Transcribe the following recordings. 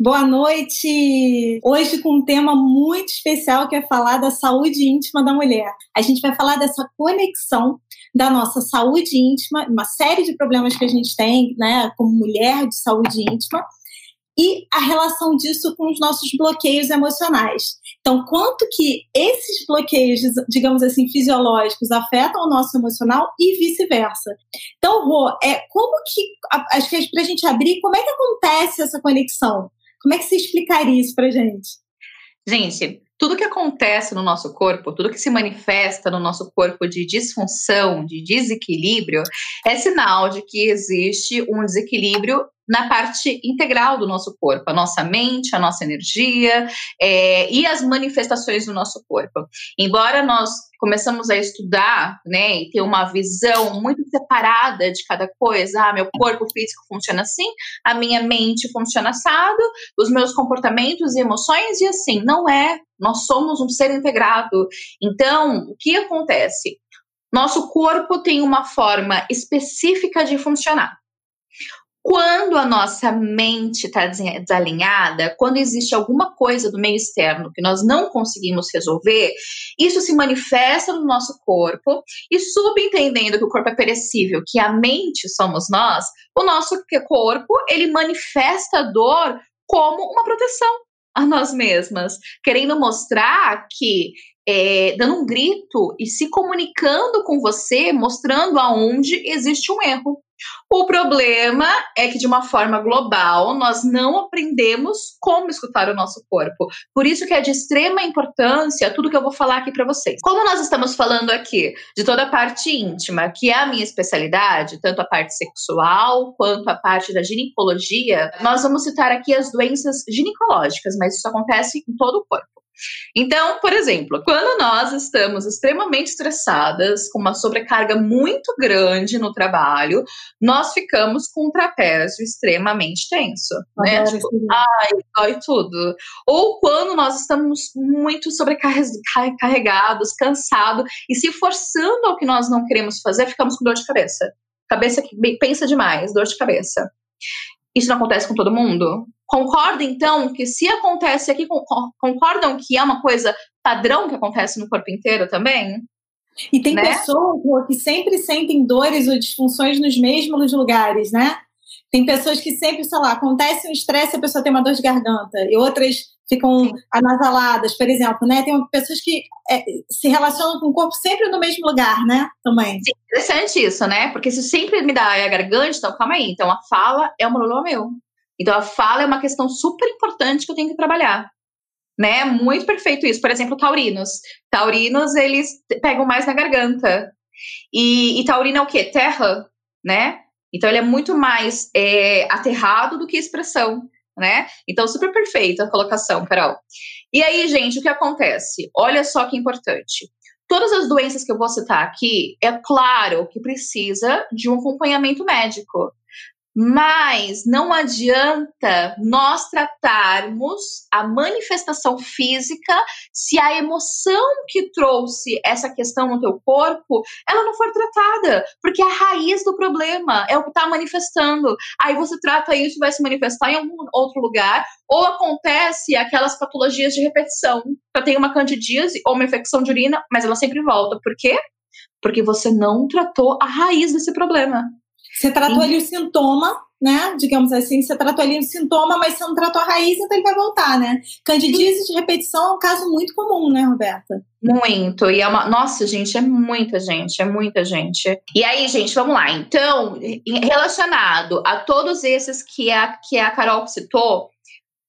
Boa noite! Hoje com um tema muito especial que é falar da saúde íntima da mulher. A gente vai falar dessa conexão da nossa saúde íntima, uma série de problemas que a gente tem, né, como mulher de saúde íntima, e a relação disso com os nossos bloqueios emocionais. Então, quanto que esses bloqueios, digamos assim, fisiológicos afetam o nosso emocional e vice-versa. Então, Rô, é como que, acho que é para a gente abrir, como é que acontece essa conexão? Como é que você explicaria isso para gente? Gente, tudo que acontece no nosso corpo, tudo que se manifesta no nosso corpo de disfunção, de desequilíbrio, é sinal de que existe um desequilíbrio na parte integral do nosso corpo, a nossa mente, a nossa energia é, e as manifestações do nosso corpo. Embora nós começamos a estudar, né, e ter uma visão muito separada de cada coisa, ah, meu corpo físico funciona assim, a minha mente funciona assado, os meus comportamentos e emoções e assim, não é. Nós somos um ser integrado. Então, o que acontece? Nosso corpo tem uma forma específica de funcionar. Quando a nossa mente está desalinhada, quando existe alguma coisa do meio externo que nós não conseguimos resolver, isso se manifesta no nosso corpo e subentendendo que o corpo é perecível, que a mente somos nós, o nosso corpo ele manifesta a dor como uma proteção a nós mesmas, querendo mostrar que é, dando um grito e se comunicando com você, mostrando aonde existe um erro. O problema é que, de uma forma global, nós não aprendemos como escutar o nosso corpo. Por isso que é de extrema importância tudo que eu vou falar aqui para vocês. Como nós estamos falando aqui de toda a parte íntima, que é a minha especialidade, tanto a parte sexual quanto a parte da ginecologia, nós vamos citar aqui as doenças ginecológicas, mas isso acontece em todo o corpo. Então, por exemplo, quando nós estamos extremamente estressadas, com uma sobrecarga muito grande no trabalho, nós ficamos com um trapézio extremamente tenso, né? Tipo, ai, dói tudo. Ou quando nós estamos muito sobrecarregados, cansados e se forçando ao que nós não queremos fazer, ficamos com dor de cabeça. Cabeça que pensa demais, dor de cabeça. Isso não acontece com todo mundo? Concorda, então, que se acontece aqui, concordam que é uma coisa padrão que acontece no corpo inteiro também? E tem né? pessoas que sempre sentem dores ou disfunções nos mesmos lugares, né? Tem pessoas que sempre, sei lá, acontece um estresse a pessoa tem uma dor de garganta, e outras ficam Sim. anasaladas, por exemplo, né? Tem pessoas que é, se relacionam com o corpo sempre no mesmo lugar, né? Também. Sim, interessante isso, né? Porque se sempre me dá a garganta, então calma aí. Então a fala é um problema meu. Então a fala é uma questão super importante que eu tenho que trabalhar. Né? Muito perfeito isso. Por exemplo, taurinos. Taurinos, eles pegam mais na garganta. E, e taurino é o quê? Terra, né? Então ele é muito mais é, aterrado do que expressão né? Então, super perfeita a colocação, Carol. E aí, gente, o que acontece? Olha só que importante. Todas as doenças que eu vou citar aqui, é claro que precisa de um acompanhamento médico. Mas não adianta nós tratarmos a manifestação física se a emoção que trouxe essa questão no teu corpo, ela não for tratada, porque a raiz do problema é o que está manifestando. Aí você trata isso e vai se manifestar em algum outro lugar, ou acontece aquelas patologias de repetição. Eu tenho uma candidíase ou uma infecção de urina, mas ela sempre volta. Por quê? Porque você não tratou a raiz desse problema. Você tratou ali o sintoma, né? Digamos assim, você tratou ali o sintoma, mas você não tratou a raiz, então ele vai voltar, né? Candidíase de repetição é um caso muito comum, né, Roberta? Muito. E é uma. Nossa, gente, é muita gente, é muita gente. E aí, gente, vamos lá. Então, relacionado a todos esses que a, que a Carol citou,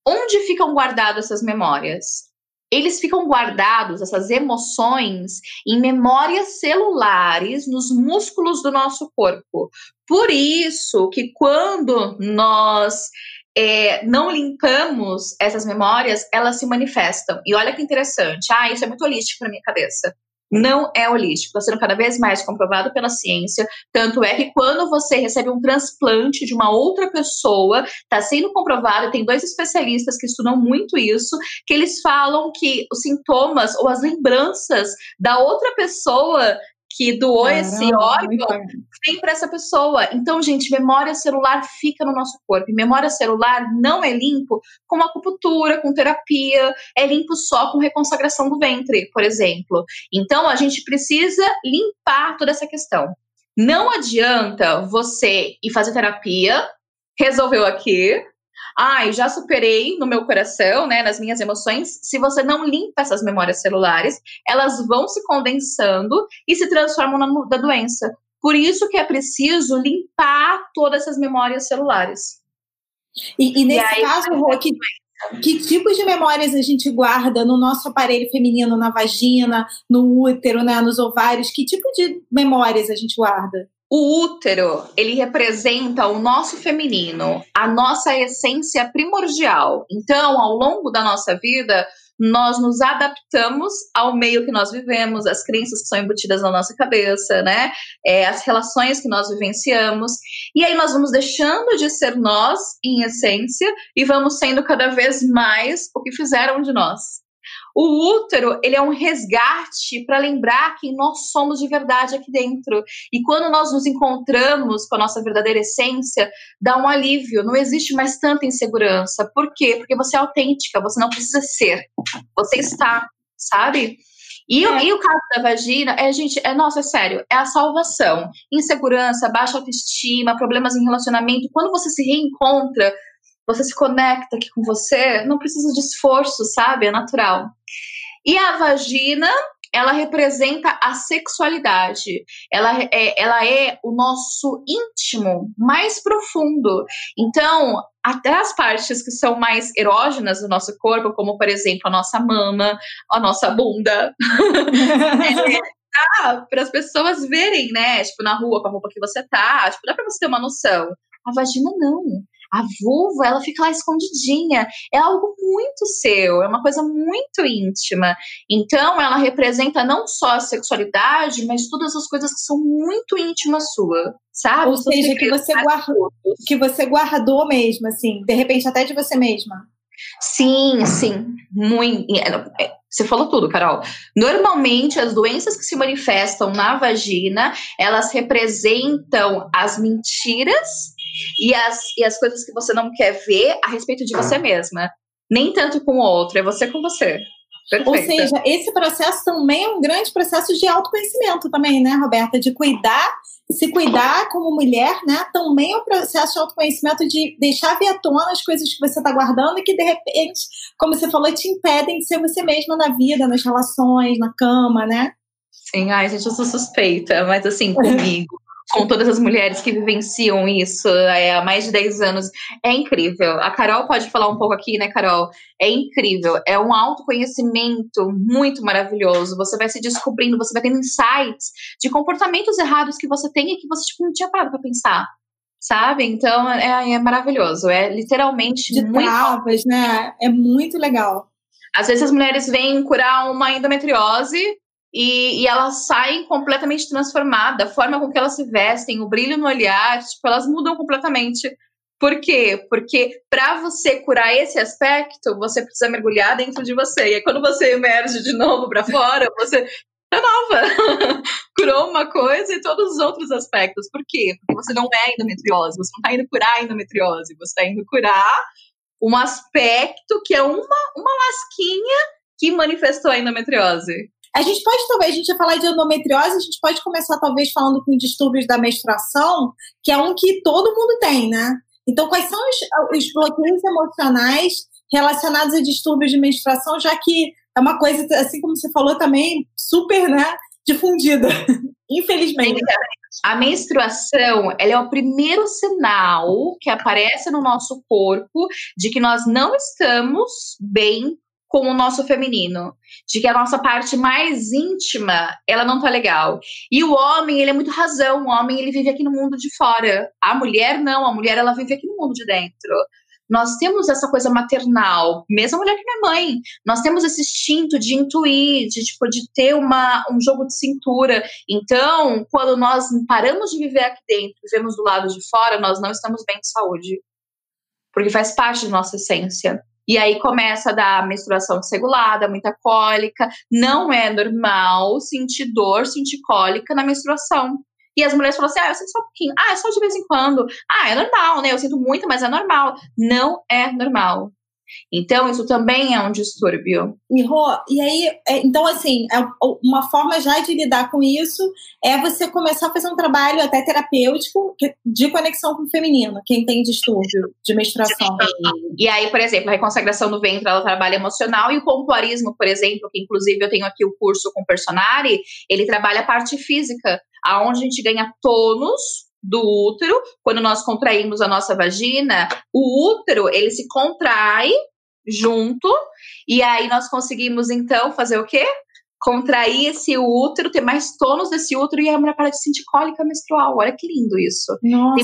onde ficam guardadas essas memórias? Eles ficam guardados, essas emoções, em memórias celulares nos músculos do nosso corpo. Por isso que quando nós é, não limpamos essas memórias, elas se manifestam. E olha que interessante. Ah, isso é muito holístico para minha cabeça não é holístico, está sendo cada vez mais comprovado pela ciência. Tanto é que quando você recebe um transplante de uma outra pessoa, está sendo comprovado, tem dois especialistas que estudam muito isso, que eles falam que os sintomas ou as lembranças da outra pessoa que doou Caramba, esse órgão vem para essa pessoa. Então, gente, memória celular fica no nosso corpo. E memória celular não é limpo com acupuntura, com terapia, é limpo só com reconsagração do ventre, por exemplo. Então, a gente precisa limpar toda essa questão. Não adianta você ir fazer terapia, resolveu aqui, ai, já superei no meu coração, né, nas minhas emoções. Se você não limpa essas memórias celulares, elas vão se condensando e se transformam na da doença. Por isso que é preciso limpar todas essas memórias celulares. E, e nesse e aí, caso, Rô, que, que tipos de memórias a gente guarda no nosso aparelho feminino, na vagina, no útero, né, nos ovários? Que tipo de memórias a gente guarda? O útero, ele representa o nosso feminino, a nossa essência primordial. Então, ao longo da nossa vida, nós nos adaptamos ao meio que nós vivemos, as crenças que são embutidas na nossa cabeça, né? É, as relações que nós vivenciamos. E aí nós vamos deixando de ser nós, em essência, e vamos sendo cada vez mais o que fizeram de nós. O útero, ele é um resgate para lembrar quem nós somos de verdade aqui dentro. E quando nós nos encontramos com a nossa verdadeira essência, dá um alívio, não existe mais tanta insegurança. Por quê? Porque você é autêntica, você não precisa ser. Você está, sabe? E, é. e, o caso da vagina é, gente, é, nossa, é sério, é a salvação. Insegurança, baixa autoestima, problemas em relacionamento. Quando você se reencontra você se conecta aqui com você, não precisa de esforço, sabe? É natural. E a vagina, ela representa a sexualidade. Ela é, ela é o nosso íntimo mais profundo. Então, até as partes que são mais erógenas do nosso corpo, como por exemplo a nossa mama, a nossa bunda, é, para as pessoas verem, né? Tipo, na rua, com a roupa que você tá, tipo, dá para você ter uma noção. A vagina não. A vulva, ela fica lá escondidinha. É algo muito seu, é uma coisa muito íntima. Então, ela representa não só a sexualidade, mas todas as coisas que são muito íntimas sua, sabe? Ou seja, que você guardou, que você guardou mesmo, assim, de repente até de você mesma. Sim, sim, muito. É, é, você falou tudo, Carol. Normalmente, as doenças que se manifestam na vagina, elas representam as mentiras e as, e as coisas que você não quer ver a respeito de você mesma. Nem tanto com o outro, é você com você. Perfeita. Ou seja, esse processo também é um grande processo de autoconhecimento também, né, Roberta? De cuidar, se cuidar como mulher, né? Também é um processo de autoconhecimento de deixar vir à tona as coisas que você está guardando e que, de repente, como você falou, te impedem de ser você mesma na vida, nas relações, na cama, né? Sim, ai, gente, eu sou suspeita, mas assim, comigo com todas as mulheres que vivenciam isso é, há mais de 10 anos. É incrível. A Carol pode falar um pouco aqui, né, Carol? É incrível. É um autoconhecimento muito maravilhoso. Você vai se descobrindo, você vai tendo insights de comportamentos errados que você tem e que você tipo, não tinha parado para pensar. Sabe? Então é, é, maravilhoso. É literalmente de muito. Travas, né? É muito legal. Às vezes as mulheres vêm curar uma endometriose e, e, elas saem completamente transformadas, a forma com que elas se vestem, o brilho no olhar, tipo, elas mudam completamente. Por quê? Porque para você curar esse aspecto, você precisa mergulhar dentro de você. E aí, quando você emerge de novo para fora, você é nova. Curou uma coisa e todos os outros aspectos. Por quê? Porque você não é endometriose, você não está indo curar a endometriose, você está indo curar um aspecto que é uma, uma lasquinha que manifestou a endometriose. A gente pode, talvez, a gente ia falar de endometriose, a gente pode começar, talvez, falando com distúrbios da menstruação, que é um que todo mundo tem, né? Então, quais são os, os bloqueios emocionais relacionados a distúrbios de menstruação, já que é uma coisa, assim como você falou, também super, né, difundida, infelizmente. A menstruação, ela é o primeiro sinal que aparece no nosso corpo de que nós não estamos bem com o nosso feminino, de que a nossa parte mais íntima, ela não tá legal. E o homem, ele é muito razão, o homem ele vive aqui no mundo de fora. A mulher não, a mulher ela vive aqui no mundo de dentro. Nós temos essa coisa maternal, mesmo a mulher que não é mãe, nós temos esse instinto de intuir, de tipo de ter uma, um jogo de cintura. Então, quando nós paramos de viver aqui dentro, vivemos do lado de fora, nós não estamos bem de saúde. Porque faz parte da nossa essência. E aí começa a dar menstruação desregulada, muita cólica. Não é normal sentir dor, sentir cólica na menstruação. E as mulheres falam assim: ah, eu sinto só um pouquinho. Ah, é só de vez em quando. Ah, é normal, né? Eu sinto muito, mas é normal. Não é normal. Então, isso também é um distúrbio. E, Rô, e aí, é, então, assim, é uma forma já de lidar com isso é você começar a fazer um trabalho até terapêutico de conexão com o feminino, quem tem distúrbio de menstruação. E aí, por exemplo, a reconsagração do ventre, ela trabalha emocional, e o pompoarismo, por exemplo, que inclusive eu tenho aqui o curso com o Personari, ele trabalha a parte física, aonde a gente ganha tônus do útero, quando nós contraímos a nossa vagina, o útero ele se contrai junto e aí nós conseguimos então fazer o quê? Contrair esse útero, ter mais tônus desse útero e a mulher para de sentir cólica menstrual. Olha que lindo isso. Nossa, Tem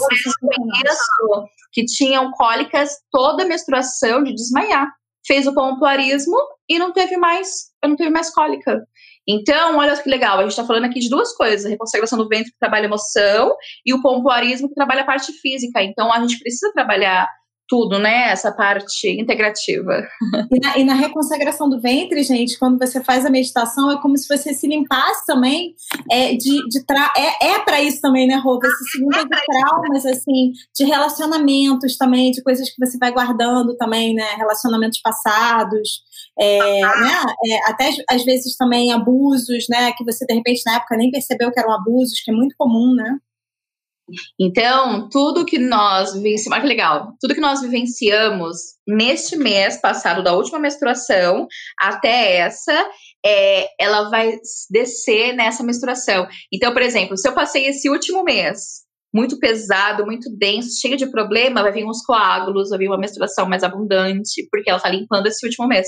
que tinham cólicas toda a menstruação de desmaiar. Fez o pompoarismo e não teve mais, não teve mais cólica. Então, olha que legal, a gente está falando aqui de duas coisas: a reconsagração do ventre que trabalha emoção e o pompoarismo que trabalha a parte física. Então, a gente precisa trabalhar tudo, né? Essa parte integrativa. E na, e na, reconsagração do ventre, gente, quando você faz a meditação, é como se você se limpasse também é, de, de tra é, é para isso também, né, Rô? Você se limpa de traumas, assim, de relacionamentos também, de coisas que você vai guardando também, né? Relacionamentos passados, é, né? É, até às vezes também abusos, né? Que você de repente na época nem percebeu que eram abusos, que é muito comum, né? Então, tudo que nós vivenciamos, que legal, tudo que nós vivenciamos neste mês passado, da última menstruação até essa, é, ela vai descer nessa menstruação. Então, por exemplo, se eu passei esse último mês muito pesado, muito denso, cheio de problema, vai vir uns coágulos, vai vir uma menstruação mais abundante, porque ela está limpando esse último mês.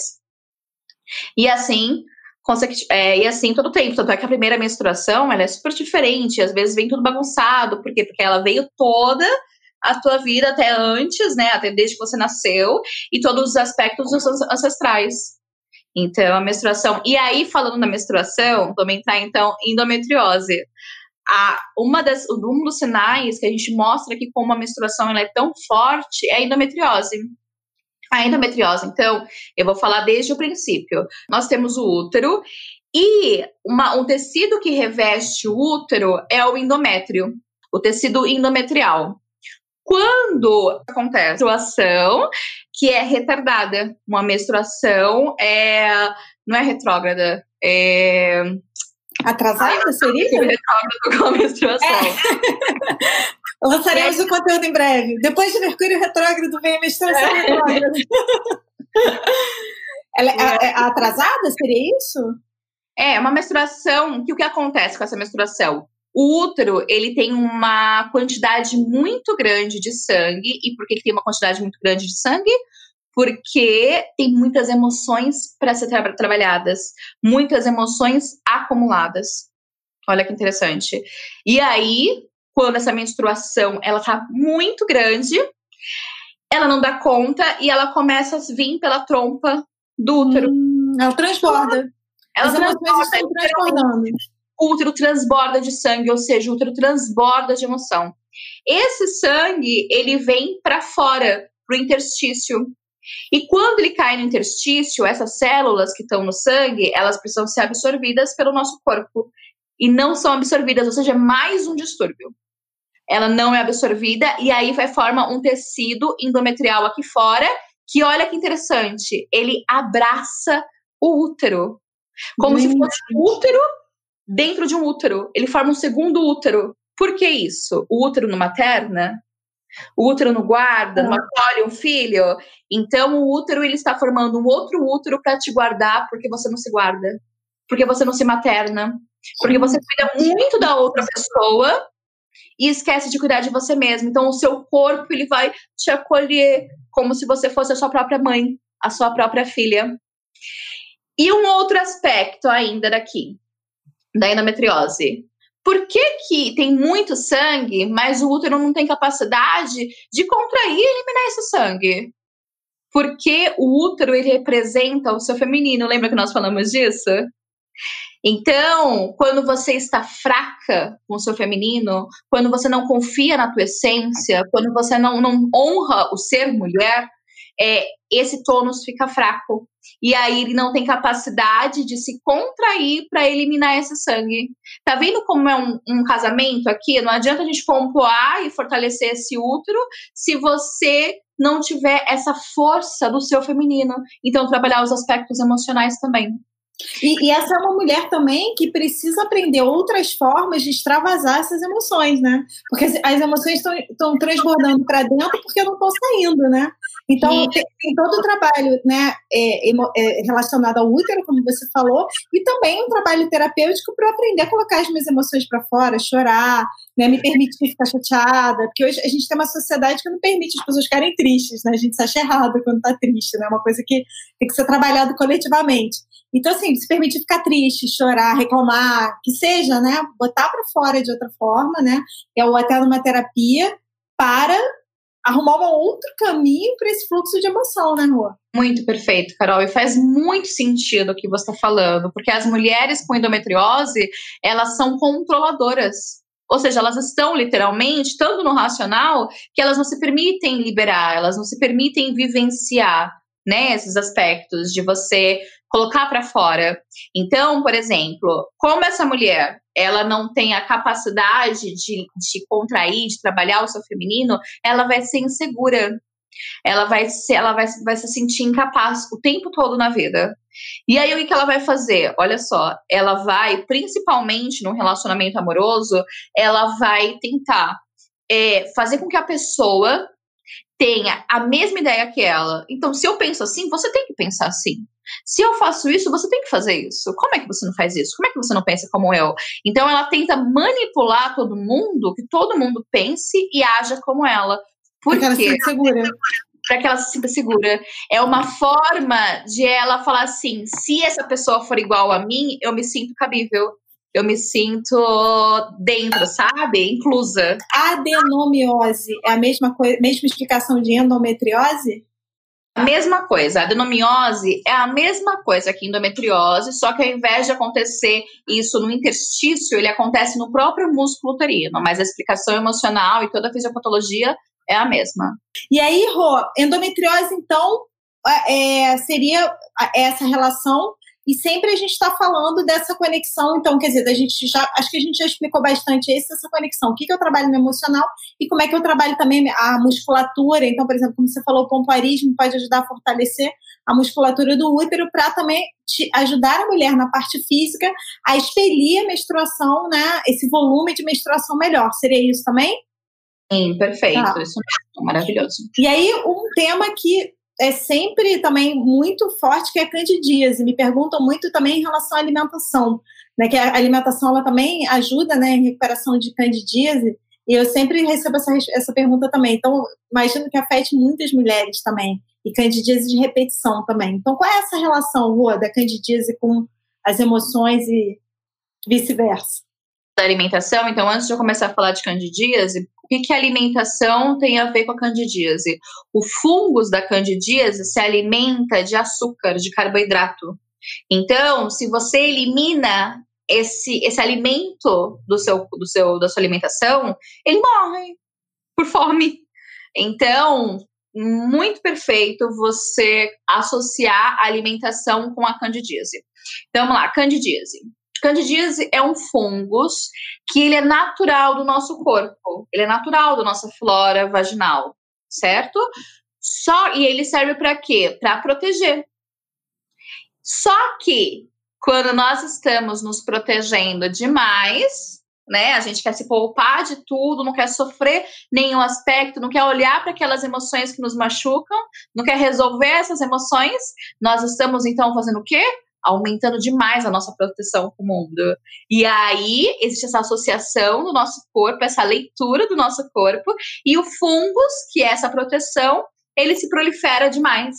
E assim, é, e assim todo o tempo. Tanto é que a primeira menstruação ela é super diferente, às vezes vem tudo bagunçado, porque, porque ela veio toda a tua vida até antes, né? Até desde que você nasceu, e todos os aspectos dos ancestrais. Então, a menstruação. E aí, falando da menstruação, vamos entrar então endometriose. A, uma das, um dos sinais que a gente mostra que como a menstruação ela é tão forte é a endometriose. A endometriose, então, eu vou falar desde o princípio. Nós temos o útero e uma, um tecido que reveste o útero é o endométrio, o tecido endometrial. Quando acontece a menstruação que é retardada, uma menstruação é, não é retrógrada, é Atrasada seria? Retrógrado com a menstruação. É. Lançaremos o conteúdo em breve. Depois de Mercúrio retrógrado vem a menstruação é. retrógrada. Ela é, é atrasada? Seria isso? É, uma menstruação. Que o que acontece com essa menstruação? O útero, ele tem uma quantidade muito grande de sangue. E por que, que tem uma quantidade muito grande de sangue? Porque tem muitas emoções para ser tra trabalhadas, muitas emoções acumuladas. Olha que interessante. E aí, quando essa menstruação ela tá muito grande, ela não dá conta e ela começa a vir pela trompa do útero. Hum, ela transborda. Ela As transborda, estão transbordando. O útero transborda de sangue, ou seja, o útero transborda de emoção. Esse sangue, ele vem para fora, pro interstício. E quando ele cai no interstício, essas células que estão no sangue, elas precisam ser absorvidas pelo nosso corpo. E não são absorvidas, ou seja, é mais um distúrbio ela não é absorvida e aí vai forma um tecido endometrial aqui fora, que olha que interessante, ele abraça o útero, como se fosse um útero dentro de um útero. Ele forma um segundo útero. Por que isso? O útero não materna? O útero não guarda, não acolhe um filho? Então o útero ele está formando um outro útero para te guardar porque você não se guarda, porque você não se materna, porque você cuida muito da outra pessoa e esquece de cuidar de você mesmo. Então, o seu corpo ele vai te acolher como se você fosse a sua própria mãe, a sua própria filha. E um outro aspecto ainda daqui, da endometriose. Por que, que tem muito sangue, mas o útero não tem capacidade de contrair e eliminar esse sangue? Porque o útero ele representa o seu feminino. Lembra que nós falamos disso? Então, quando você está fraca com o seu feminino, quando você não confia na tua essência, quando você não, não honra o ser mulher, é, esse tônus fica fraco. E aí ele não tem capacidade de se contrair para eliminar esse sangue. Tá vendo como é um, um, casamento aqui? Não adianta a gente pompoar e fortalecer esse útero se você não tiver essa força do seu feminino. Então, trabalhar os aspectos emocionais também. E, e, essa é uma mulher também que precisa aprender outras formas de extravasar essas emoções, né? Porque as, as emoções estão transbordando para dentro porque não estão saindo, né? Então, tem, tem, todo o trabalho né, é, é, relacionado ao útero, como você falou, e também um trabalho terapêutico para aprender a colocar as minhas emoções para fora, chorar, né, me permitir ficar chateada, porque hoje a gente tem uma sociedade que não permite as pessoas ficarem tristes, né? A gente se acha errado quando está triste, né? É uma coisa que tem que ser trabalhado coletivamente. Então, assim, se permitir ficar triste, chorar, reclamar, que seja, né? Botar para fora de outra forma, né? Ou até numa terapia para arrumar um outro caminho para esse fluxo de emoção, né, Rua? Muito perfeito, Carol. E faz muito sentido o que você está falando, porque as mulheres com endometriose, elas são controladoras. Ou seja, elas estão literalmente, tanto no racional, que elas não se permitem liberar, elas não se permitem vivenciar né, esses aspectos de você colocar para fora. Então, por exemplo, como essa mulher ela não tem a capacidade de, de contrair, de trabalhar o seu feminino, ela vai ser insegura. Ela vai, ser, ela vai, vai se sentir incapaz o tempo todo na vida. E aí, o que ela vai fazer? Olha só, ela vai, principalmente no relacionamento amoroso, ela vai tentar é, fazer com que a pessoa tenha a mesma ideia que ela. Então, se eu penso assim, você tem que pensar assim. Se eu faço isso, você tem que fazer isso. Como é que você não faz isso? Como é que você não pensa como eu? Então, ela tenta manipular todo mundo, que todo mundo pense e haja como ela. Por Porque quê? Para que ela se sinta segura. É uma forma de ela falar assim: se essa pessoa for igual a mim, eu me sinto cabível eu me sinto dentro, sabe? Inclusa. Adenomiose é a mesma coisa, mesma explicação de endometriose? A mesma coisa. A adenomiose é a mesma coisa que endometriose, só que ao invés de acontecer isso no interstício, ele acontece no próprio músculo uterino, mas a explicação emocional e toda a fisiopatologia é a mesma. E aí, Rô, endometriose, então, é, seria essa relação e sempre a gente está falando dessa conexão, então, quer dizer, a gente já, acho que a gente já explicou bastante essa, essa conexão. O que, que eu trabalho no emocional e como é que eu trabalho também a musculatura. Então, por exemplo, como você falou, o pompoarismo pode ajudar a fortalecer a musculatura do útero para também ajudar a mulher na parte física a expelir a menstruação, né? Esse volume de menstruação melhor. Seria isso também? Sim, perfeito. Tá. Isso é maravilhoso. E aí, um tema que é sempre também muito forte, que é a candidíase. Me perguntam muito também em relação à alimentação, né? Que a alimentação ela também ajuda, né, em recuperação de candidíase. E eu sempre recebo essa, essa pergunta também. Então, imagino que afete muitas mulheres também. E candidíase de repetição também. Então, qual é essa relação, Rua, da candidíase com as emoções e vice-versa? Da alimentação, então, antes de eu começar a falar de candidíase, o que, que a alimentação tem a ver com a candidíase? O fungus da candidíase se alimenta de açúcar, de carboidrato. Então, se você elimina esse, esse alimento do seu, do seu, da sua alimentação, ele morre por fome. Então, muito perfeito você associar a alimentação com a candidíase. Então, vamos lá, candidíase. Candidíase é um fungos que ele é natural do nosso corpo, ele é natural da nossa flora vaginal, certo? Só e ele serve para quê? Para proteger. Só que quando nós estamos nos protegendo demais, né? A gente quer se poupar de tudo, não quer sofrer nenhum aspecto, não quer olhar para aquelas emoções que nos machucam, não quer resolver essas emoções. Nós estamos então fazendo o quê? Aumentando demais a nossa proteção com o mundo. E aí existe essa associação do nosso corpo, essa leitura do nosso corpo, e o fungus, que é essa proteção, ele se prolifera demais.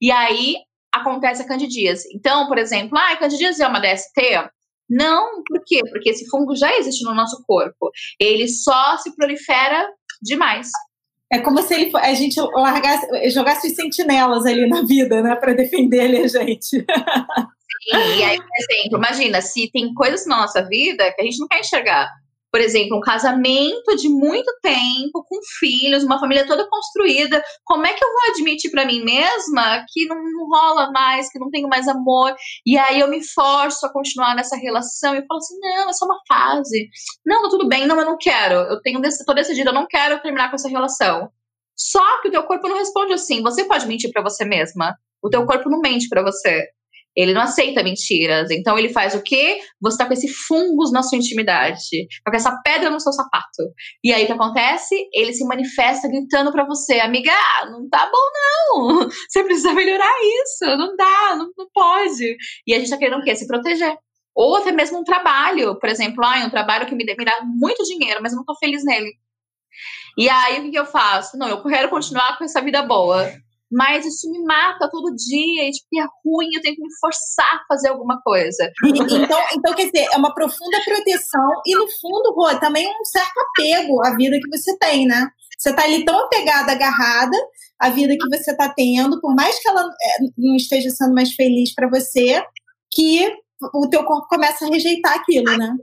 E aí acontece a candidíase. Então, por exemplo, ah, a candidíase é uma DST? Não, por quê? Porque esse fungo já existe no nosso corpo. Ele só se prolifera demais. É como se ele, a gente largasse, jogasse sentinelas ali na vida, né, para defender ele a gente. e aí, por exemplo, imagina, se tem coisas na nossa vida que a gente não quer enxergar. Por exemplo, um casamento de muito tempo, com filhos, uma família toda construída, como é que eu vou admitir para mim mesma que não, rola mais, que não tenho mais amor? E aí eu me forço a continuar nessa relação e falo assim: não, é só uma fase. Não, tá tudo bem, não, eu não quero. Eu tenho tô decidida, eu não quero terminar com essa relação. Só que o teu corpo não responde assim. Você pode mentir para você mesma. O teu corpo não mente para você. Ele não aceita mentiras. Então ele faz o quê? Você tá com esse fungos na sua intimidade, tá com essa pedra no seu sapato. E aí o que acontece? Ele se manifesta gritando para você, amiga, não tá bom não. Você precisa melhorar isso. Não dá, não, não pode. E a gente tá querendo o quê? Se proteger. Ou até mesmo um trabalho, por exemplo, ah, um trabalho que me dá muito dinheiro, mas eu não tô feliz nele. E aí o que eu faço? Não, eu quero continuar com essa vida boa mas isso me mata todo dia, e tipo, é ruim, eu tenho que me forçar a fazer alguma coisa. Então, então, quer dizer, é uma profunda proteção e, no fundo, Rô, também um certo apego à vida que você tem, né? Você tá ali tão apegada, agarrada à vida que você tá tendo, por mais que ela é, não esteja sendo mais feliz para você, que o teu corpo começa a rejeitar aquilo, né?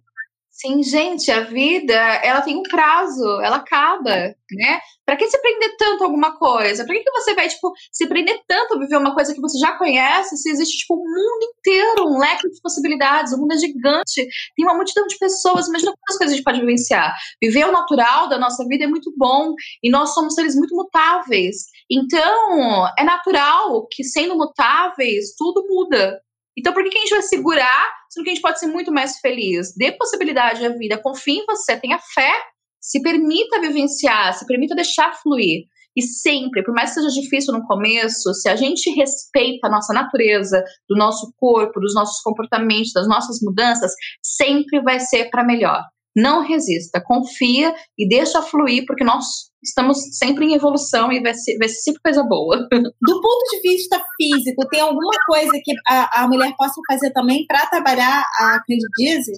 Sim, gente, a vida, ela tem um prazo, ela acaba, né? Para que se prender tanto a alguma coisa? Para que, que você vai, tipo, se prender tanto a viver uma coisa que você já conhece, se existe, tipo, um mundo inteiro, um leque de possibilidades, o mundo é gigante, tem uma multidão de pessoas, imagina quantas coisas a gente pode vivenciar. Viver o natural da nossa vida é muito bom, e nós somos seres muito mutáveis. Então, é natural que, sendo mutáveis, tudo muda. Então, por que, que a gente vai segurar, sendo que a gente pode ser muito mais feliz? Dê possibilidade à vida, confie em você, tenha fé, se permita vivenciar, se permita deixar fluir. E sempre, por mais que seja difícil no começo, se a gente respeita a nossa natureza, do nosso corpo, dos nossos comportamentos, das nossas mudanças, sempre vai ser para melhor. Não resista, confia e deixa fluir, porque nós estamos sempre em evolução e vai ser, vai ser sempre coisa boa. Do ponto de vista físico, tem alguma coisa que a, a mulher possa fazer também para trabalhar a candidíase?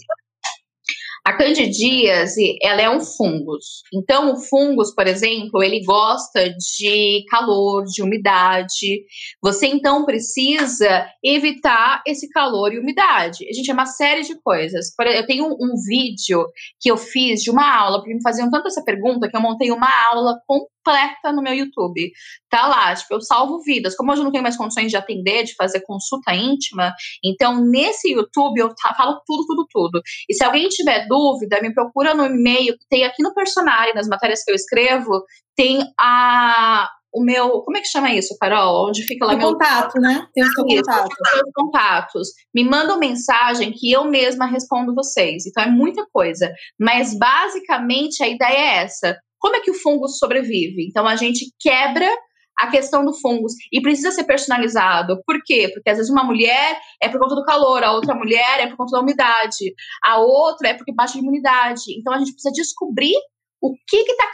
A candidíase, ela é um fungus. Então, o fungus, por exemplo, ele gosta de calor, de umidade. Você, então, precisa evitar esse calor e umidade. A gente é uma série de coisas. Eu tenho um, vídeo que eu fiz de uma aula, porque me faziam tanto essa pergunta que eu montei uma aula com completa no meu YouTube. Tá lá, tipo, eu salvo vidas. Como hoje eu não tenho mais condições de atender, de fazer consulta íntima, então nesse YouTube eu falo tudo, tudo, tudo. E se alguém tiver dúvida, me procura no e-mail que tem aqui no personagem, nas matérias que eu escrevo, tem a, o meu. Como é que chama isso, Carol? Onde fica lá o meu. contato, né? Tem o seu contato. Os contatos. Me mandam mensagem que eu mesma respondo vocês. Então é muita coisa. Mas basicamente a ideia é essa. Como é que o fungo sobrevive? Então a gente quebra a questão do fungo e precisa ser personalizado. Por quê? Porque às vezes uma mulher é por conta do calor, a outra mulher é por conta da umidade, a outra é porque baixa imunidade. Então a gente precisa descobrir o que está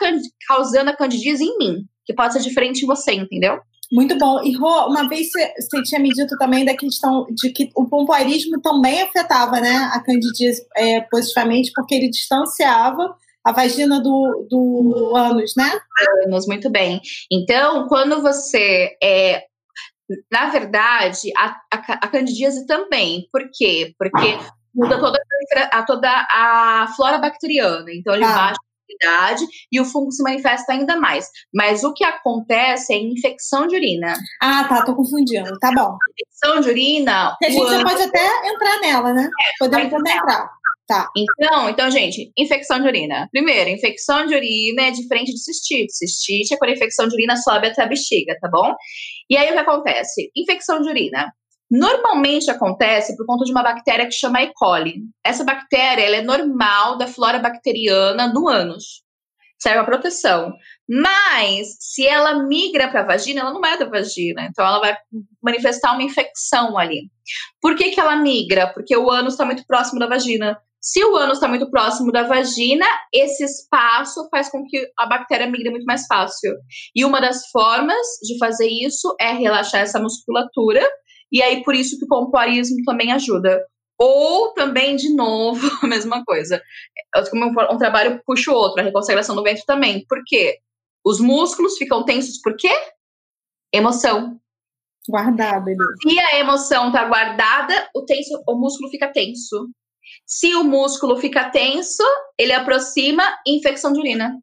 causando a candidíase em mim, que pode ser diferente em você, entendeu? Muito bom. E Rô, uma vez você, tinha me dito também da questão de que o pompoarismo também afetava né, a candidíase é, positivamente, porque ele distanciava a vagina do, do ânus, né? Ânus, muito bem. Então, quando você é. Na verdade, a, a, a candidíase também. Por quê? Porque muda toda a, toda a flora bacteriana. Então, ele ah. baixa a idade e o fungo se manifesta ainda mais. Mas o que acontece é infecção de urina. Ah, tá, tô confundindo. Tá bom. Infecção de urina. Que a gente já pode até entrar nela, né? É, Podemos até entrar. Tá. Então, então, gente, infecção de urina. Primeiro, infecção de urina é diferente de cistite. Cistite é quando a infecção de urina sobe até a bexiga, tá bom? E aí o que acontece? Infecção de urina. Normalmente acontece por conta de uma bactéria que chama E. coli. Essa bactéria ela é normal da flora bacteriana do ânus. Serve a proteção. Mas, se ela migra para a vagina, ela não é da vagina. Então, ela vai manifestar uma infecção ali. Por que, que ela migra? Porque o ânus está muito próximo da vagina. Se o ânus está muito próximo da vagina, esse espaço faz com que a bactéria migre muito mais fácil. E uma das formas de fazer isso é relaxar essa musculatura, e aí por isso que o pompoarismo também ajuda. Ou também, de novo, a mesma coisa. Um, um trabalho puxa o outro, a reconsagração do ventre também. Por quê? Os músculos ficam tensos por quê? Emoção. Guardada. Se a emoção está guardada, o, tenso, o músculo fica tenso. Se o músculo fica tenso, ele aproxima infecção de urina.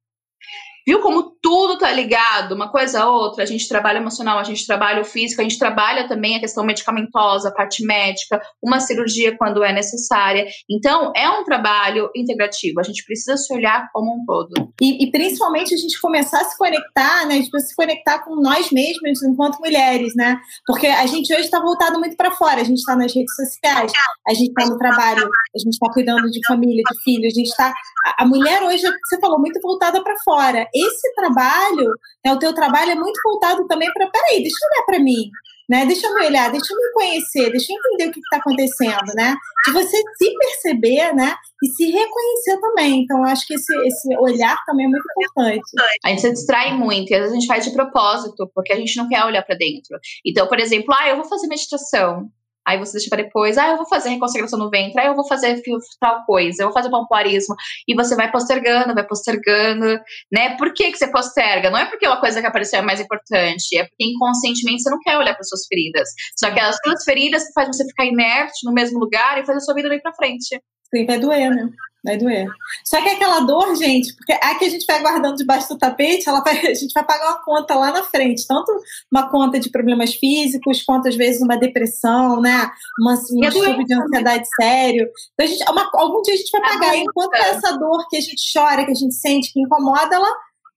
Viu como tudo tá ligado, uma coisa a outra? A gente trabalha emocional, a gente trabalha o físico, a gente trabalha também a questão medicamentosa, a parte médica, uma cirurgia quando é necessária. Então, é um trabalho integrativo, a gente precisa se olhar como um todo. E, e principalmente a gente começar a se conectar, né? A gente precisa se conectar com nós mesmos enquanto mulheres, né? Porque a gente hoje está voltado muito para fora, a gente está nas redes sociais, a gente está no trabalho, a gente está cuidando de família, de filhos, a gente está. A mulher hoje, você falou, muito voltada para fora esse trabalho, né, o teu trabalho é muito voltado também para, peraí, deixa eu olhar para mim, né? Deixa eu me olhar, deixa eu me conhecer, deixa eu entender o que está acontecendo, né? De você se perceber, né? E se reconhecer também. Então, acho que esse, esse olhar também é muito importante. A gente se distrai muito, e às vezes a gente faz de propósito, porque a gente não quer olhar para dentro. Então, por exemplo, ah, eu vou fazer meditação aí você deixa para depois, ah, eu vou fazer reconsagração no ventre, ah, eu vou fazer tal coisa, eu vou fazer pompoarismo, e você vai postergando, vai postergando, né? Por que, que você posterga? Não é porque uma coisa que apareceu é mais importante, é porque inconscientemente você não quer olhar para suas feridas. Só que as suas feridas faz você ficar inerte no mesmo lugar e fazer a sua vida ir para frente. Sim, vai doer, né? Vai doer. Só que aquela dor, gente, porque a que a gente vai guardando debaixo do tapete, ela vai, a gente vai pagar uma conta lá na frente. Tanto uma conta de problemas físicos, quanto às vezes uma depressão, né? Uma, um distúrbio de ansiedade sério. Então, a gente, uma, algum dia a gente vai pagar. Enquanto essa dor que a gente chora, que a gente sente, que incomoda, ela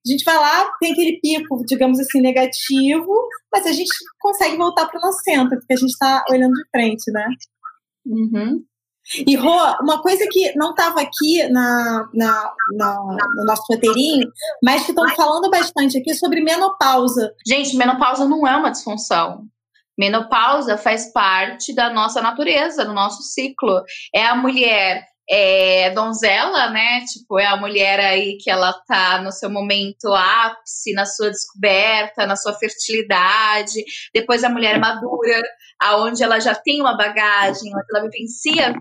a gente vai lá, tem aquele pico, digamos assim, negativo, mas a gente consegue voltar para o nosso centro, porque a gente está olhando de frente, né? Uhum. E Rô, uma coisa que não estava aqui na, na, na, no nosso roteirinho, mas que estão falando bastante aqui sobre menopausa. Gente, menopausa não é uma disfunção. Menopausa faz parte da nossa natureza, do nosso ciclo. É a mulher é, donzela, né? Tipo, é a mulher aí que ela tá no seu momento ápice, na sua descoberta, na sua fertilidade. Depois a mulher madura, aonde ela já tem uma bagagem, onde ela vivencia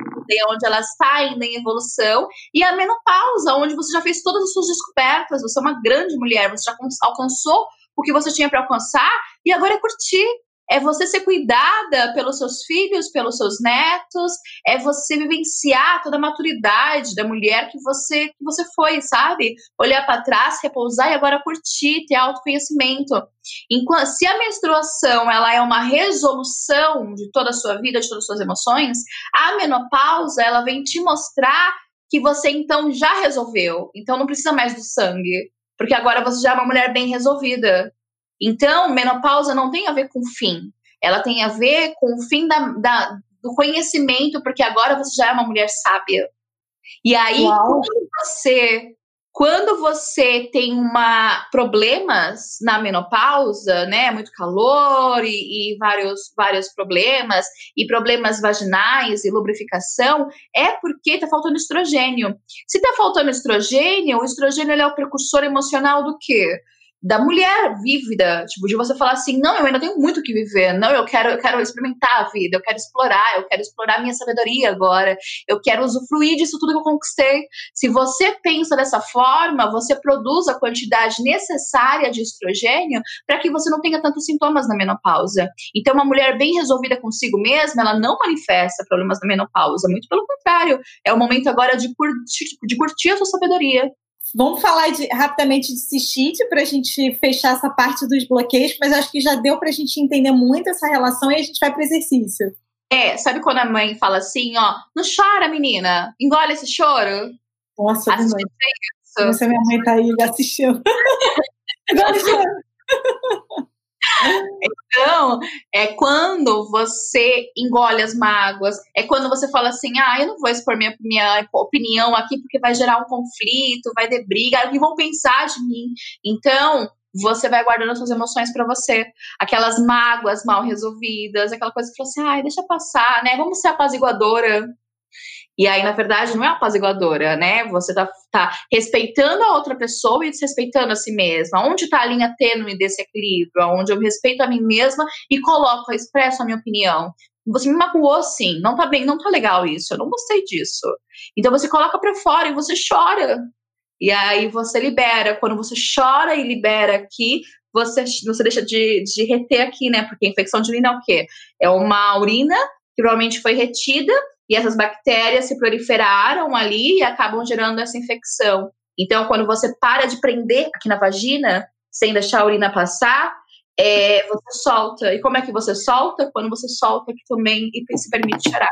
onde ela está ainda em evolução. E a menopausa, onde você já fez todas as suas descobertas, você é uma grande mulher, você já alcançou o que você tinha para alcançar e agora é curtir é você ser cuidada pelos seus filhos, pelos seus netos, é você vivenciar toda a maturidade da mulher que você que você foi, sabe? Olhar para trás, repousar e agora curtir, ter autoconhecimento. Enquanto se a menstruação ela é uma resolução de toda a sua vida, de todas as suas emoções, a menopausa ela vem te mostrar que você então já resolveu. Então não precisa mais do sangue, porque agora você já é uma mulher bem resolvida. Então, menopausa não tem a ver com fim, ela tem a ver com o fim da, da do conhecimento, porque agora você já é uma mulher sábia. E aí, Uau. quando você quando você tem uma problemas na menopausa, né, muito calor e, e, vários, vários problemas, e problemas vaginais e lubrificação, é porque está faltando estrogênio. Se está faltando estrogênio, o estrogênio é o precursor emocional do quê? Da mulher vívida, tipo, de você falar assim, não, eu ainda tenho muito que viver, não, eu quero, eu quero experimentar a vida, eu quero explorar, eu quero explorar minha sabedoria agora, eu quero usufruir disso tudo que eu conquistei. Se você pensa dessa forma, você produz a quantidade necessária de estrogênio para que você não tenha tantos sintomas na menopausa. Então, uma mulher bem resolvida consigo mesma, ela não manifesta problemas na menopausa, muito pelo contrário, é o momento agora de curtir, de curtir a sua sabedoria, Vamos falar de, rapidamente de cistite para a gente fechar essa parte dos bloqueios, mas acho que já deu para a gente entender muito essa relação e a gente vai para o exercício. É, sabe quando a mãe fala assim, ó, não chora, menina, engole esse choro? Nossa, mãe. Você, minha mãe tá aí assistindo. engole esse choro. Então, é quando você engole as mágoas, é quando você fala assim: ah, eu não vou expor minha, minha opinião aqui porque vai gerar um conflito, vai ter briga, o que vão pensar de mim? Então, você vai guardando suas emoções para você. Aquelas mágoas mal resolvidas, aquela coisa que fala assim: ai, deixa passar, né? Vamos ser apaziguadora. E aí, na verdade, não é apaziguadora, né? Você tá, tá respeitando a outra pessoa e desrespeitando a si mesma. Onde tá a linha tênue desse equilíbrio? Onde eu respeito a mim mesma e coloco, expresso a minha opinião. Você me magoou, sim. Não tá bem, não tá legal isso. Eu não gostei disso. Então você coloca para fora e você chora. E aí você libera. Quando você chora e libera aqui, você, você deixa de, de reter aqui, né? Porque infecção de urina é o quê? É uma urina que provavelmente foi retida e essas bactérias se proliferaram ali e acabam gerando essa infecção. Então, quando você para de prender aqui na vagina, sem deixar a urina passar, é, você solta. E como é que você solta? Quando você solta aqui também e se permite cheirar.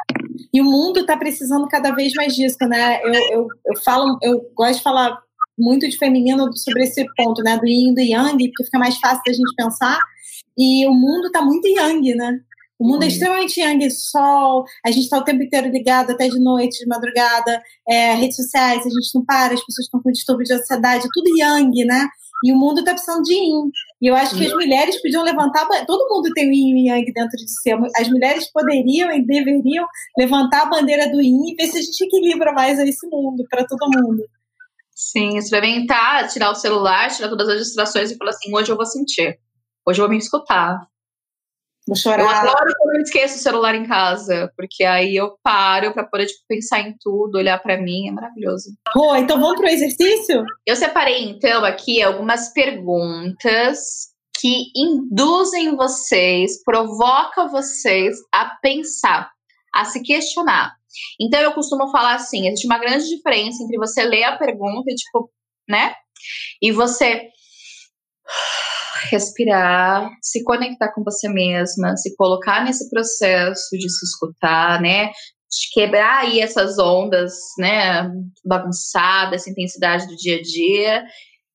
E o mundo está precisando cada vez mais disso, né? Eu, eu, eu falo, eu gosto de falar muito de feminino sobre esse ponto, né? Do yin e do yang, porque fica mais fácil da gente pensar. E o mundo está muito yang, né? O mundo é uhum. extremamente yang, sol, a gente está o tempo inteiro ligado, até de noite, de madrugada, é, redes sociais, a gente não para, as pessoas estão com distúrbio de ansiedade, tudo yang, né? E o mundo está precisando de yin. E eu acho que as mulheres podiam levantar. Todo mundo tem o yin e yang dentro de si. As mulheres poderiam e deveriam levantar a bandeira do yin e ver se a gente equilibra mais esse mundo para todo mundo. Sim, experimentar, tirar o celular, tirar todas as distrações e falar assim: hoje eu vou sentir. Hoje eu vou me escutar. Vou chorar. Eu adoro quando eu esqueço o celular em casa, porque aí eu paro para poder tipo, pensar em tudo, olhar para mim, é maravilhoso. Pô, então vamos pro exercício? Eu separei então aqui algumas perguntas que induzem vocês, provoca vocês a pensar, a se questionar. Então eu costumo falar assim, existe uma grande diferença entre você ler a pergunta e tipo, né? E você respirar, se conectar com você mesma, se colocar nesse processo de se escutar, né? De quebrar aí essas ondas, né? Bagunçadas, essa intensidade do dia a dia.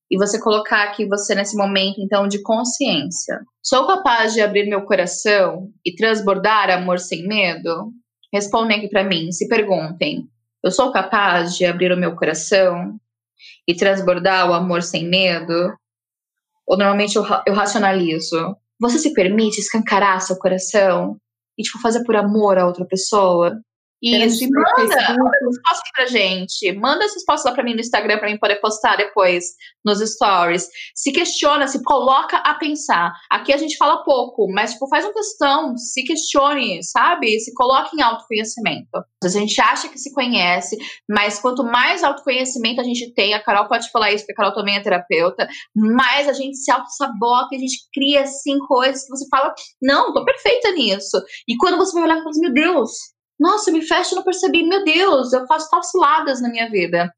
E você colocar aqui você nesse momento, então, de consciência. Sou capaz de abrir meu coração e transbordar amor sem medo? Respondem aqui para mim, se perguntem. Eu sou capaz de abrir o meu coração e transbordar o amor sem medo? Ou normalmente eu, eu racionalizo. Você se permite escancarar seu coração e, tipo, fazer por amor a outra pessoa? E manda, manda essas fotos pra gente. Manda essas fotos lá pra mim no Instagram pra mim poder postar depois nos stories. Se questiona, se coloca a pensar. Aqui a gente fala pouco, mas tipo, faz uma questão, se questione, sabe? Se coloque em autoconhecimento. A gente acha que se conhece, mas quanto mais autoconhecimento a gente tem, a Carol pode falar isso, porque a Carol também é terapeuta, mais a gente se auto-sabota, a gente cria assim coisas que você fala, não, tô perfeita nisso. E quando você vai olhar e fala assim, meu Deus, nossa, eu me fecho e não percebi. Meu Deus, eu faço tal ciladas na minha vida.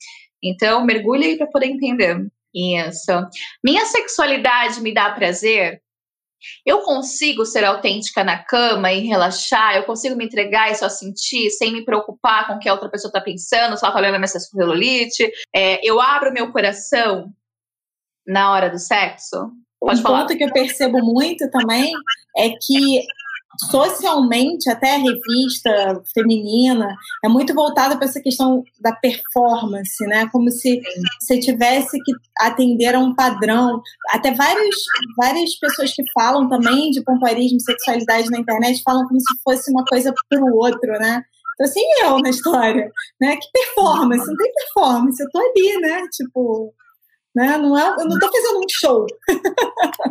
Então, mergulhe aí para poder entender. Isso. Minha sexualidade me dá prazer? Eu consigo ser autêntica na cama e relaxar? Eu consigo me entregar e só sentir sem me preocupar com o que a outra pessoa está pensando, se ela está olhando a minha celulite? É, eu abro meu coração na hora do sexo? Pode um falar. ponto que eu percebo muito também é que socialmente, até a revista feminina é muito voltada para essa questão da performance, né? Como se você tivesse que atender a um padrão. Até várias, várias pessoas que falam também de pompoarismo e sexualidade na internet falam como se fosse uma coisa para o outro, né? Então, assim, eu na história, né? Que performance? Não tem performance, eu tô ali, né? Tipo, né? Não é, eu não tô fazendo um show.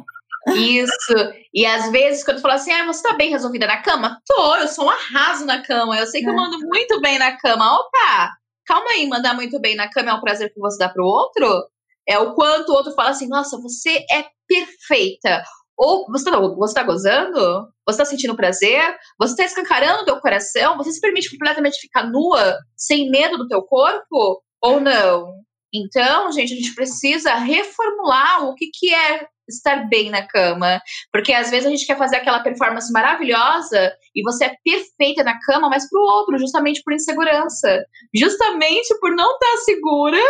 Isso. E às vezes, quando fala assim, ah, você tá bem resolvida na cama? Tô, eu sou um arraso na cama. Eu sei que é. eu mando muito bem na cama. Opa, calma aí, mandar muito bem na cama é um prazer que você dá pro outro? É o quanto o outro fala assim, nossa, você é perfeita. Ou você tá, você tá gozando? Você tá sentindo prazer? Você tá escancarando o teu coração? Você se permite completamente ficar nua, sem medo do teu corpo? Ou não? Então, gente, a gente precisa reformular o que, que é estar bem na cama. Porque às vezes a gente quer fazer aquela performance maravilhosa e você é perfeita na cama, mas pro outro, justamente por insegurança. Justamente por não estar segura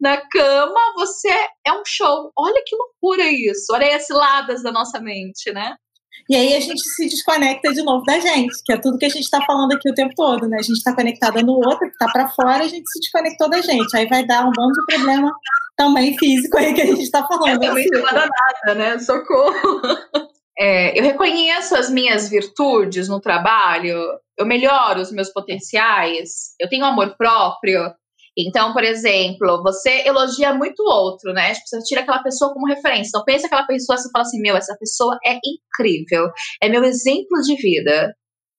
na cama, você é um show. Olha que loucura isso. Olha as ciladas da nossa mente, né? E aí a gente se desconecta de novo da gente, que é tudo que a gente está falando aqui o tempo todo, né? A gente está conectada no outro, que está para fora, a gente se desconectou da gente. Aí vai dar um bando de problema também físico aí que a gente está falando. Eu também não nada, né? Socorro. É, eu reconheço as minhas virtudes no trabalho, eu melhoro os meus potenciais, eu tenho amor próprio. Então, por exemplo, você elogia muito outro, né? Tipo, você tira aquela pessoa como referência. Então, pensa aquela pessoa, você fala assim: meu, essa pessoa é incrível, é meu exemplo de vida.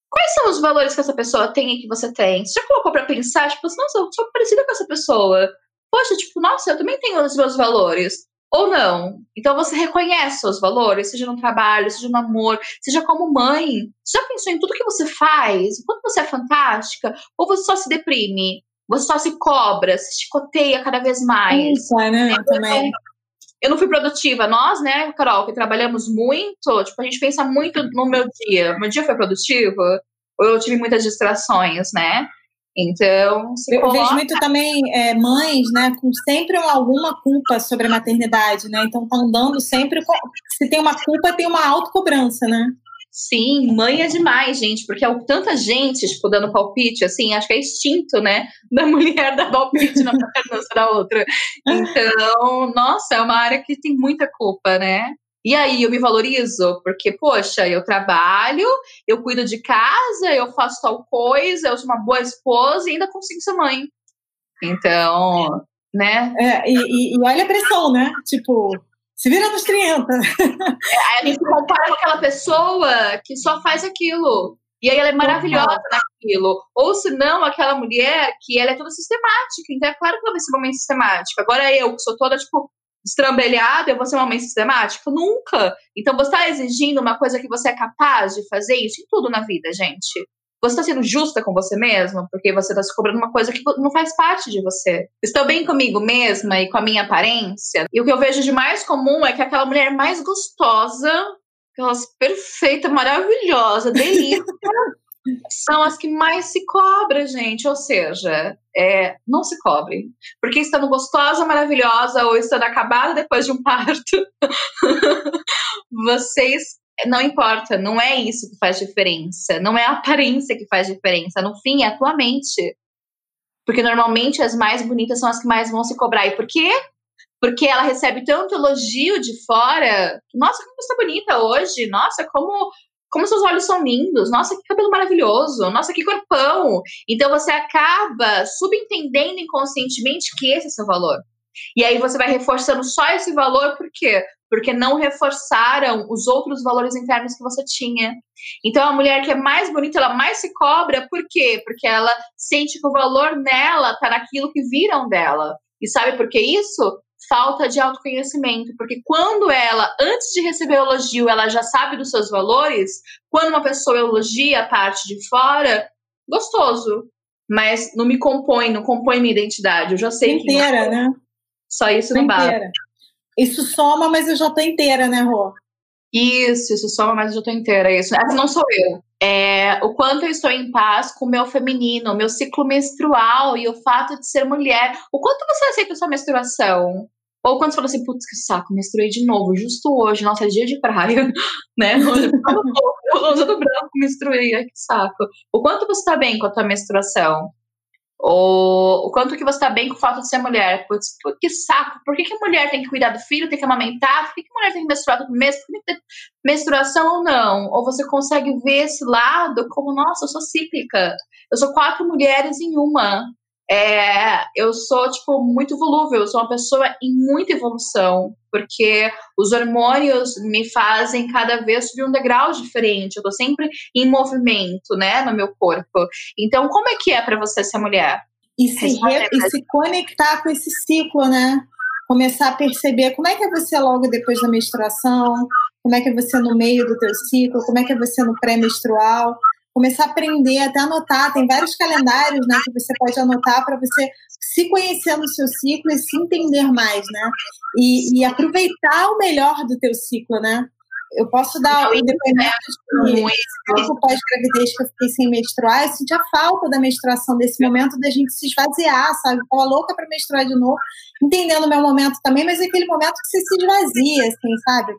Quais são os valores que essa pessoa tem e que você tem? Você já colocou para pensar, tipo, assim, nossa, eu sou parecida com essa pessoa poxa, tipo, nossa, eu também tenho os meus valores. ou não. Então você reconhece seus valores, seja no trabalho, seja no amor, seja como mãe. Você já pensou em tudo que você faz? O quanto você é fantástica? Ou você só se deprime? Você só se cobra, se chicoteia cada vez mais? Isso, né? Também. Eu não fui produtiva. Nós, né, Carol, que trabalhamos muito, tipo, a gente pensa muito no meu dia. Meu dia foi produtivo? Ou eu tive muitas distrações, né? Então, eu coloca... vejo muito também é, mães, né, com sempre alguma culpa sobre a maternidade, né? Então, tá andando sempre se tem uma culpa, tem uma autocobrança, né? Sim, mãe é demais, gente, porque é tanta gente, tipo, dando palpite, assim, acho que é instinto, né, da mulher dar palpite na maternidade da outra. Então, nossa, é uma área que tem muita culpa, né? E aí eu me valorizo, porque, poxa, eu trabalho, eu cuido de casa, eu faço tal coisa, eu sou uma boa esposa e ainda consigo ser mãe. Então, né? É, e, e, olha a pressão, né? Tipo, se vira nos 30. É, aí a gente compara com aquela pessoa que só faz aquilo. E aí ela é maravilhosa naquilo. Ou se não, aquela mulher que ela é toda sistemática. Então é claro que ela vai ser uma mãe sistemática. Agora eu, que sou toda, tipo, estrambelhada, eu vou ser uma mãe sistemática? Nunca. Então você está exigindo uma coisa que você é capaz de fazer isso em tudo na vida, gente. Você está sendo justa com você mesma, porque você está se cobrando uma coisa que não faz parte de você. Estou bem comigo mesma e com a minha aparência. E o que eu vejo de mais comum é que aquela mulher mais gostosa, aquelas perfeita, maravilhosa, delícia, são as que mais se cobram, gente. Ou seja, é, não se cobre. Porque estando gostosa, maravilhosa ou estando acabada depois de um parto, vocês. Não importa, não é isso que faz diferença. Não é a aparência que faz diferença. No fim, é a tua mente. Porque normalmente as mais bonitas são as que mais vão se cobrar. E por quê? Porque ela recebe tanto elogio de fora. Nossa, como você tá bonita hoje. Nossa, como como seus olhos são lindos, nossa, que cabelo maravilhoso, nossa, que corpão. Então você acaba subentendendo inconscientemente que esse é seu valor. E aí você vai reforçando só esse valor, por quê? Porque não reforçaram os outros valores internos que você tinha. Então a mulher que é mais bonita, ela mais se cobra, por quê? Porque ela sente que o valor nela tá naquilo que viram dela. E sabe por que isso? falta de autoconhecimento, porque quando ela, antes de receber o elogio, ela já sabe dos seus valores, quando uma pessoa elogia a parte de fora, gostoso, mas não me compõe, não compõe minha identidade. Eu já sei inteira, que né? Só isso não basta. Isso soma, mas eu já tô inteira, né, Rô? Isso, isso soma, mas eu já tô inteira. Isso. Essa não sou eu. É, o quanto eu estou em paz com o meu feminino, o meu ciclo menstrual e o fato de ser mulher. O quanto você aceita a sua menstruação? Ou quando você fala assim, putz, que saco, menstruei de novo, justo hoje, nossa, é dia de praia, né? Hoje eu do branco, menstruei, que saco. O quanto você tá bem com a tua menstruação? Ou o quanto que você tá bem com o fato de ser mulher? Putz, que saco, por que, que mulher tem que cuidar do filho, tem que amamentar? Por que, que mulher tem que menstruar todo mês? Por que tem menstruação ou não? Ou você consegue ver esse lado como, nossa, eu sou cíclica, eu sou quatro mulheres em uma é, eu sou, tipo, muito volúvel, eu sou uma pessoa em muita evolução, porque os hormônios me fazem cada vez subir um degrau diferente, eu tô sempre em movimento, né, no meu corpo. Então, como é que é para você ser mulher? E se, re, e se conectar com esse ciclo, né? Começar a perceber como é que é você logo depois da menstruação, como é que é você no meio do teu ciclo, como é que é você no pré-menstrual, começar a aprender, até anotar. Tem vários calendários né, que você pode anotar para você se conhecer no seu ciclo e se entender mais, né? E, e aproveitar o melhor do teu ciclo, né? Eu posso dar um depoimento de tempo pós-gravidez que eu fiquei sem menstruar, eu senti a falta da menstruação, desse momento da gente se esvaziar, sabe? Eu tava louca para menstruar de novo, entendendo o meu momento também, mas é aquele momento que você se esvazia, assim, sabe?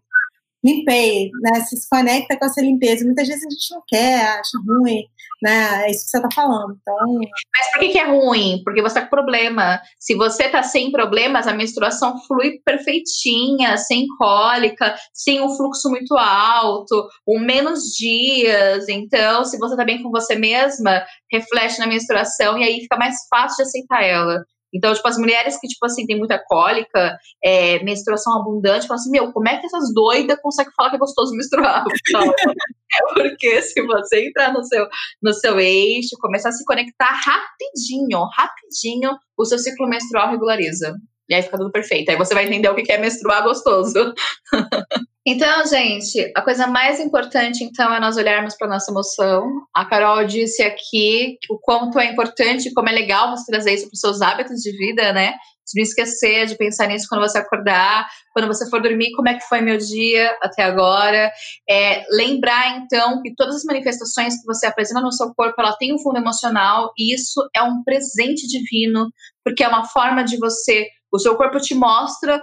Limpei, né? Se, se conecta com essa limpeza. Muitas vezes a gente não quer, acha ruim, né? É isso que você está falando. Então... Mas por que, que é ruim? Porque você está com problema. Se você está sem problemas, a menstruação flui perfeitinha, sem cólica, sem um fluxo muito alto, com menos dias. Então, se você está bem com você mesma, reflete na menstruação e aí fica mais fácil de aceitar ela. Então, tipo, as mulheres que, tipo assim, tem muita cólica, é, menstruação abundante, falam assim, meu, como é que essas doidas conseguem falar que é gostoso menstruar? é porque se você entrar no seu, no seu eixo, começar a se conectar rapidinho, rapidinho, o seu ciclo menstrual regulariza. E aí fica tudo perfeito. Aí você vai entender o que é menstruar gostoso. então, gente, a coisa mais importante, então, é nós olharmos para nossa emoção. A Carol disse aqui o quanto é importante, como é legal você trazer isso para os seus hábitos de vida, né? de não esquecer de pensar nisso quando você acordar, quando você for dormir, como é que foi meu dia até agora. É, lembrar, então, que todas as manifestações que você apresenta no seu corpo, ela tem um fundo emocional e isso é um presente divino, porque é uma forma de você, o seu corpo te mostra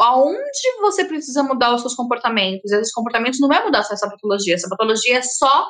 aonde você precisa mudar os seus comportamentos. Esses comportamentos não é mudar essa patologia, essa patologia é só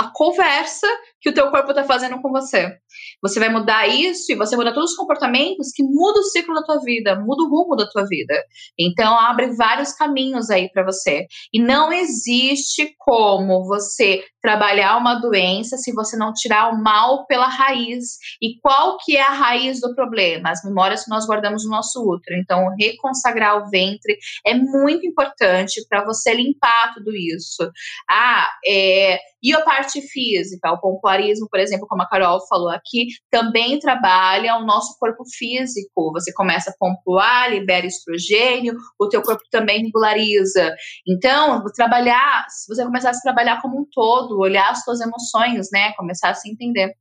a conversa que o teu corpo está fazendo com você. Você vai mudar isso e você muda todos os comportamentos que muda o ciclo da tua vida, muda o rumo da tua vida. Então abre vários caminhos aí para você. E não existe como você trabalhar uma doença se você não tirar o mal pela raiz. E qual que é a raiz do problema? As memórias que nós guardamos no nosso útero. Então reconsagrar o ventre é muito importante para você limpar tudo isso. Ah, é, e a parte física, o pompoarismo, por exemplo, como a Carol falou aqui, também trabalha o nosso corpo físico. Você começa a pontuar, libera estrogênio, o teu corpo também regulariza. Então, trabalhar, se você começar a trabalhar como um todo, olhar as suas emoções, né? Começar a se entender.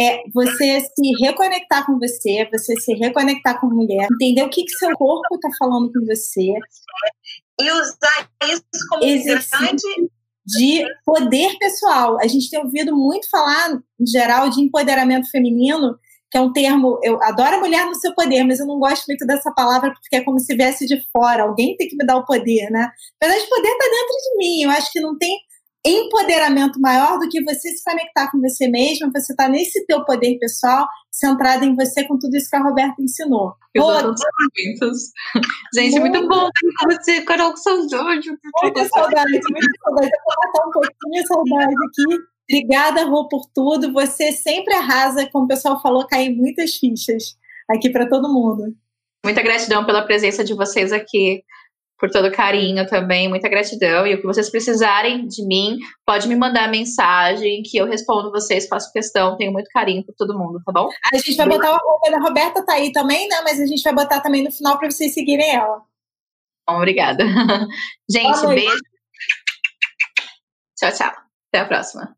É você se reconectar com você, você se reconectar com a mulher, entender o que, que seu corpo está falando com você. E usar isso como exercício de poder pessoal. A gente tem ouvido muito falar, em geral, de empoderamento feminino, que é um termo. Eu adoro a mulher no seu poder, mas eu não gosto muito dessa palavra porque é como se viesse de fora. Alguém tem que me dar o poder, né? Mas o poder está dentro de mim. Eu acho que não tem empoderamento maior do que você se conectar com você mesma, você tá nesse teu poder pessoal, centrado em você com tudo isso que a Roberta ensinou. Gente, muito, muito bom você, Carol, com saudade. Muita saudade, muita saudade. Eu vou matar um pouquinho a saudade aqui. Obrigada, Rô, por tudo. Você sempre arrasa, como o pessoal falou, caem muitas fichas aqui para todo mundo. Muita gratidão pela presença de vocês aqui por todo o carinho também, muita gratidão. E o que vocês precisarem de mim, pode me mandar mensagem que eu respondo vocês, faço questão, tenho muito carinho por todo mundo, tá bom? A gente vai botar o arroba da Roberta tá aí também, né? Mas a gente vai botar também no final para vocês seguirem ela. Bom, obrigada. gente, beijo. Tchau, tchau. Até a próxima.